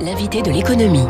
L'invité de l'économie.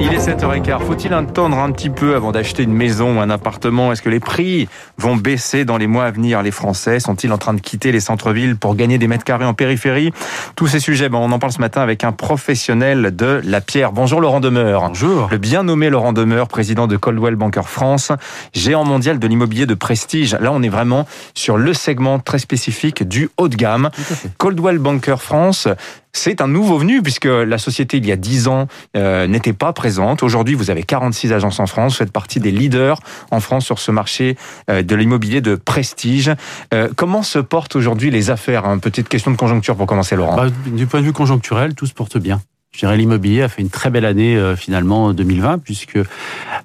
Il est 7h15. Faut-il attendre un petit peu avant d'acheter une maison ou un appartement? Est-ce que les prix vont baisser dans les mois à venir? Les Français sont-ils en train de quitter les centres-villes pour gagner des mètres carrés en périphérie? Tous ces sujets, ben, on en parle ce matin avec un professionnel de la pierre. Bonjour Laurent Demeur. Bonjour. Le bien nommé Laurent Demeur, président de Coldwell Banker France, géant mondial de l'immobilier de prestige. Là, on est vraiment sur le segment très spécifique du haut de gamme. Coldwell Banker France, c'est un nouveau venu puisque la société il y a 10 ans euh, n'était pas présente. Aujourd'hui, vous avez 46 agences en France, vous faites partie des leaders en France sur ce marché euh, de l'immobilier de prestige. Euh, comment se portent aujourd'hui les affaires Une Petite question de conjoncture pour commencer, Laurent. Bah, du point de vue conjoncturel, tout se porte bien. Je dirais l'immobilier a fait une très belle année finalement 2020 puisque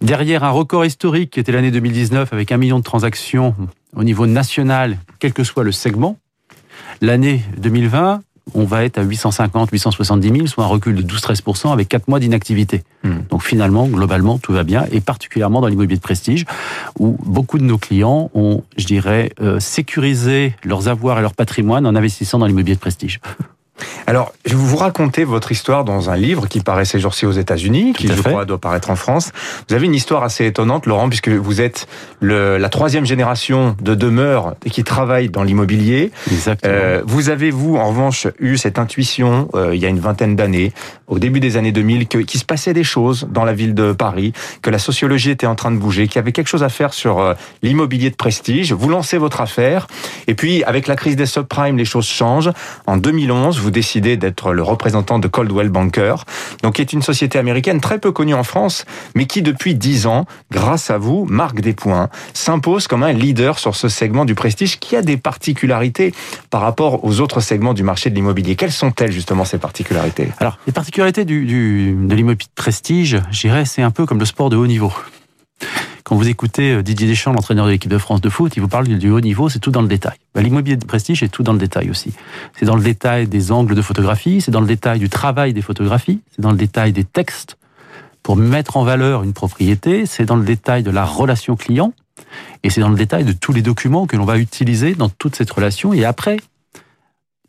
derrière un record historique qui était l'année 2019 avec un million de transactions au niveau national, quel que soit le segment, l'année 2020 on va être à 850, 870 000, soit un recul de 12-13% avec 4 mois d'inactivité. Hmm. Donc finalement, globalement, tout va bien, et particulièrement dans l'immobilier de prestige, où beaucoup de nos clients ont, je dirais, euh, sécurisé leurs avoirs et leur patrimoine en investissant dans l'immobilier de prestige. Alors, je vais vous raconter votre histoire dans un livre qui paraît ces jours-ci aux États-Unis, qui, je crois, doit paraître en France. Vous avez une histoire assez étonnante, Laurent, puisque vous êtes le, la troisième génération de demeures qui travaille dans l'immobilier. Exactement. Euh, vous avez, vous, en revanche, eu cette intuition, euh, il y a une vingtaine d'années, au début des années 2000, qu'il se passait des choses dans la ville de Paris, que la sociologie était en train de bouger, qu'il y avait quelque chose à faire sur euh, l'immobilier de prestige. Vous lancez votre affaire, et puis, avec la crise des subprimes, les choses changent. En 2011, vous décidez d'être le représentant de Coldwell Banker, donc qui est une société américaine très peu connue en France, mais qui depuis dix ans, grâce à vous, marque des points, s'impose comme un leader sur ce segment du prestige qui a des particularités par rapport aux autres segments du marché de l'immobilier. Quelles sont-elles justement ces particularités? Alors, les particularités du, du, de l'immobilier de prestige, je dirais, c'est un peu comme le sport de haut niveau. Quand vous écoutez euh, Didier Deschamps, l'entraîneur de l'équipe de France de foot, il vous parle du haut niveau, c'est tout dans le détail. Bah, l'immobilier de prestige est tout dans le détail aussi. C'est dans le détail des angles de photographie, c'est dans le détail du travail des photographies, c'est dans le détail des textes pour mettre en valeur une propriété, c'est dans le détail de la relation client, et c'est dans le détail de tous les documents que l'on va utiliser dans toute cette relation. Et après,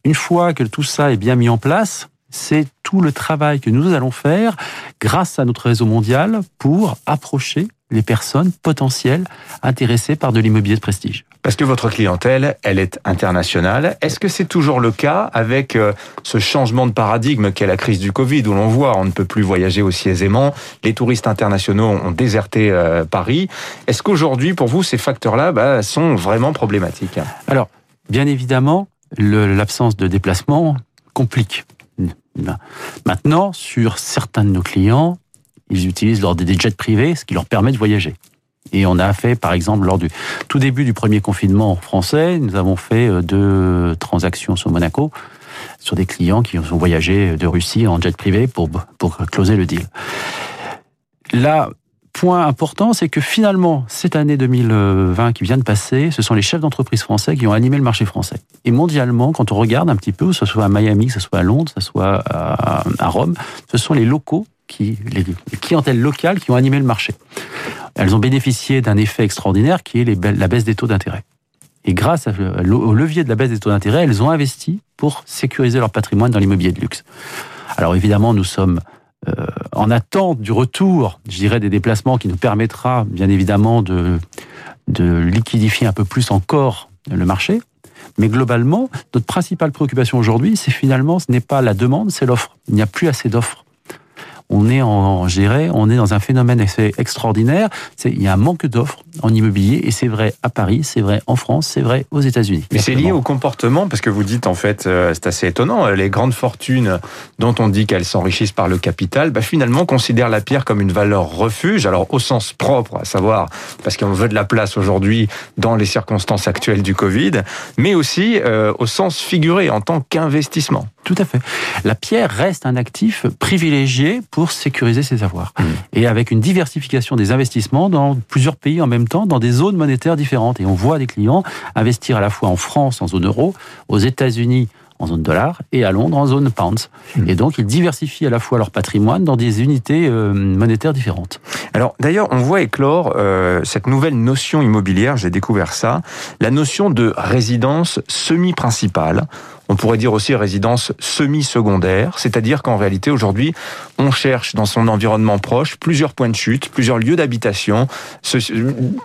une fois que tout ça est bien mis en place, c'est tout le travail que nous allons faire grâce à notre réseau mondial pour approcher les personnes potentielles intéressées par de l'immobilier de prestige. Parce que votre clientèle, elle est internationale. Est-ce que c'est toujours le cas avec euh, ce changement de paradigme qu'est la crise du Covid, où l'on voit on ne peut plus voyager aussi aisément, les touristes internationaux ont déserté euh, Paris. Est-ce qu'aujourd'hui, pour vous, ces facteurs-là bah, sont vraiment problématiques? Alors, bien évidemment, l'absence de déplacement complique. Maintenant, sur certains de nos clients, ils utilisent lors des jets privés, ce qui leur permet de voyager. Et on a fait, par exemple, lors du tout début du premier confinement français, nous avons fait euh, deux transactions sur Monaco, sur des clients qui ont voyagé de Russie en jet privé pour, pour closer le deal. Là, point important, c'est que finalement, cette année 2020 qui vient de passer, ce sont les chefs d'entreprise français qui ont animé le marché français. Et mondialement, quand on regarde un petit peu, que ce soit à Miami, que ce soit à Londres, que ce soit à Rome, ce sont les locaux qui, les, clientèles locales qui ont animé le marché. Elles ont bénéficié d'un effet extraordinaire qui est la baisse des taux d'intérêt. Et grâce au levier de la baisse des taux d'intérêt, elles ont investi pour sécuriser leur patrimoine dans l'immobilier de luxe. Alors évidemment, nous sommes euh, en attente du retour, je dirais, des déplacements qui nous permettra bien évidemment de, de liquidifier un peu plus encore le marché. Mais globalement, notre principale préoccupation aujourd'hui, c'est finalement, ce n'est pas la demande, c'est l'offre. Il n'y a plus assez d'offres on est en, géré, on est dans un phénomène extraordinaire. Il y a un manque d'offres en immobilier et c'est vrai à Paris, c'est vrai en France, c'est vrai aux États-Unis. Mais c'est lié au comportement parce que vous dites en fait, euh, c'est assez étonnant, les grandes fortunes dont on dit qu'elles s'enrichissent par le capital, bah finalement considèrent la pierre comme une valeur refuge, alors au sens propre, à savoir parce qu'on veut de la place aujourd'hui dans les circonstances actuelles du Covid, mais aussi euh, au sens figuré en tant qu'investissement. Tout à fait. La pierre reste un actif privilégié pour sécuriser ses avoirs. Mmh. Et avec une diversification des investissements dans plusieurs pays en même temps, dans des zones monétaires différentes. Et on voit des clients investir à la fois en France, en zone euro, aux États-Unis, en zone dollar et à Londres en zone pounds. Mmh. Et donc, ils diversifient à la fois leur patrimoine dans des unités euh, monétaires différentes. Alors d'ailleurs, on voit éclore euh, cette nouvelle notion immobilière, j'ai découvert ça, la notion de résidence semi-principale. On pourrait dire aussi résidence semi-secondaire, c'est-à-dire qu'en réalité aujourd'hui, on cherche dans son environnement proche plusieurs points de chute, plusieurs lieux d'habitation,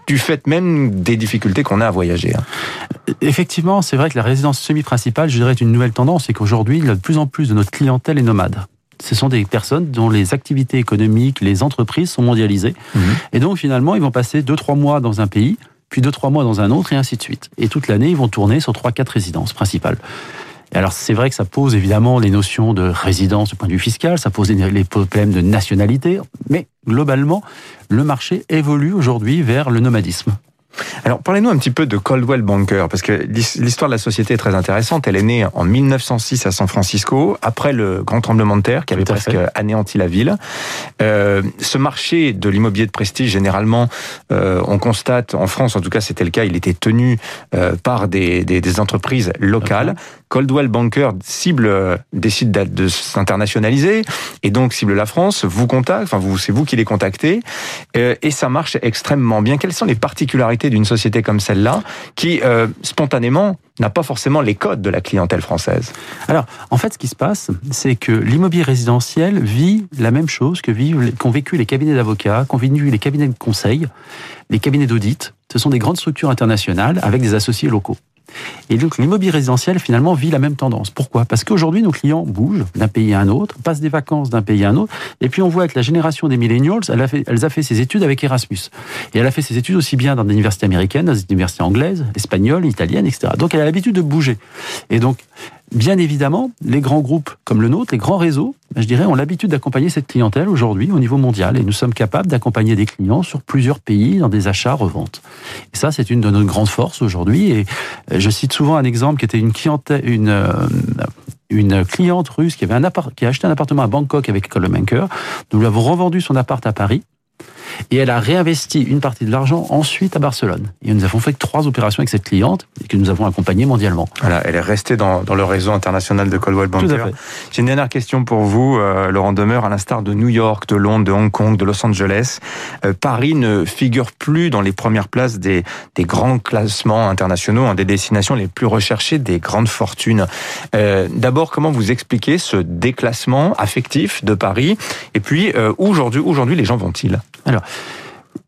du fait même des difficultés qu'on a à voyager. Hein. Effectivement, c'est vrai que la résidence semi-principale, je dirais, est une nouvelle tendance, c'est qu'aujourd'hui, de plus en plus de notre clientèle est nomade ce sont des personnes dont les activités économiques, les entreprises sont mondialisées. Mhm. Et donc finalement, ils vont passer 2-3 mois dans un pays, puis 2-3 mois dans un autre, et ainsi de suite. Et toute l'année, ils vont tourner sur 3-4 résidences principales alors c'est vrai que ça pose évidemment les notions de résidence du point de vue fiscal, ça pose les problèmes de nationalité, mais globalement, le marché évolue aujourd'hui vers le nomadisme. Alors, parlez-nous un petit peu de Coldwell Banker, parce que l'histoire de la société est très intéressante. Elle est née en 1906 à San Francisco, après le grand tremblement de terre qui avait presque anéanti la ville. Euh, ce marché de l'immobilier de prestige, généralement, euh, on constate, en France en tout cas c'était le cas, il était tenu euh, par des, des, des, entreprises locales. Coldwell Banker cible, euh, décide de s'internationaliser, et donc cible la France, vous contacte, enfin vous, c'est vous qui les contactez, euh, et ça marche extrêmement bien. Quelles sont les particularités d'une société comme celle-là, qui euh, spontanément n'a pas forcément les codes de la clientèle française? Alors, en fait, ce qui se passe, c'est que l'immobilier résidentiel vit la même chose que vivent, qu'ont vécu les cabinets d'avocats, qu'ont vécu les cabinets de conseil, les cabinets d'audit. Ce sont des grandes structures internationales avec des associés locaux. Et donc l'immobilier résidentiel finalement vit la même tendance. Pourquoi? Parce qu'aujourd'hui nos clients bougent d'un pays à un autre, passent des vacances d'un pays à un autre, et puis on voit que la génération des millennials, elle a fait, elle a fait ses études avec Erasmus. Et elle a fait ses études aussi bien dans des universités américaines, dans des universités anglaises, espagnoles, italiennes, etc. Donc elle a l'habitude de bouger. Et donc Bien évidemment, les grands groupes comme le nôtre, les grands réseaux, je dirais, ont l'habitude d'accompagner cette clientèle aujourd'hui au niveau mondial et nous sommes capables d'accompagner des clients sur plusieurs pays dans des achats, reventes. Et ça, c'est une de nos grandes forces aujourd'hui. Et euh, je cite souvent un exemple qui était une clientèle, une, euh, une cliente russe qui avait un appart, qui a acheté un appartement à Bangkok avec Colemanker. Nous lui avons revendu son appart à Paris et elle a réinvesti une partie de l'argent ensuite à Barcelone. Et nous avons fait trois opérations avec cette cliente et que nous avons accompagnée mondialement. Voilà, elle est restée dans, dans le réseau international de Coldwell Banker. J'ai une dernière question pour vous, euh, Laurent Demeure. À l'instar de New York, de Londres, de Hong Kong, de Los Angeles, euh, Paris ne figure plus dans les premières places des, des grands classements internationaux, hein, des destinations les plus recherchées des grandes fortunes. Euh, D'abord, comment vous expliquez ce déclassement affectif de Paris? Et puis, euh, aujourd'hui, aujourd'hui, les gens vont-ils? Alors,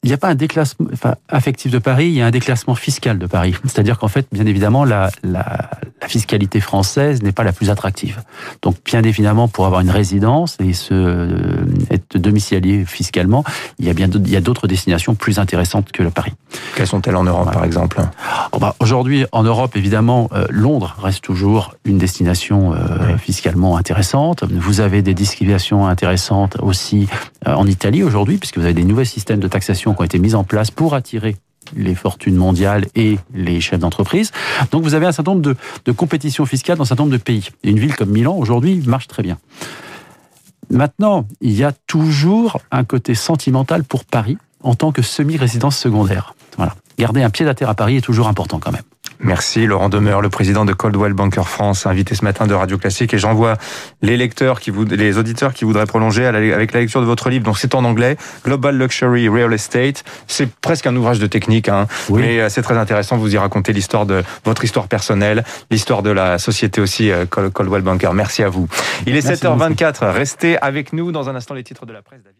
il n'y a pas un déclassement affectif de Paris, il y a un déclassement fiscal de Paris. C'est-à-dire qu'en fait, bien évidemment, la, la, la fiscalité française n'est pas la plus attractive. Donc, bien évidemment, pour avoir une résidence et se, euh, être domicilié fiscalement, il y a bien d'autres destinations plus intéressantes que le Paris. Quelles sont-elles en Europe, par exemple? Oh bah, Aujourd'hui, en Europe, évidemment, euh, Londres reste toujours une destination euh, fiscalement intéressante. Vous avez des destinations intéressantes aussi en Italie aujourd'hui, puisque vous avez des nouveaux systèmes de taxation qui ont été mises en place pour attirer les fortunes mondiales et les chefs d'entreprise. Donc vous avez un certain nombre de, de, compétitions fiscales dans un certain nombre de pays. Une ville comme Milan, aujourd'hui, marche très bien. Maintenant, il y a toujours un côté sentimental pour Paris en tant que semi-résidence secondaire. Voilà. Garder un pied à terre à Paris est toujours important quand même. Merci Laurent Demeure, le président de Coldwell Banker France, invité ce matin de Radio Classique. Et j'envoie les lecteurs, qui vous, les auditeurs qui voudraient prolonger avec la lecture de votre livre. Donc c'est en anglais, Global Luxury Real Estate. C'est presque un ouvrage de technique, hein, mais euh, c'est très intéressant. Vous y racontez l'histoire de votre histoire personnelle, l'histoire de la société aussi euh, Coldwell Banker. Merci à vous. Il est 7h24. Restez avec nous dans un instant les titres de la presse. David.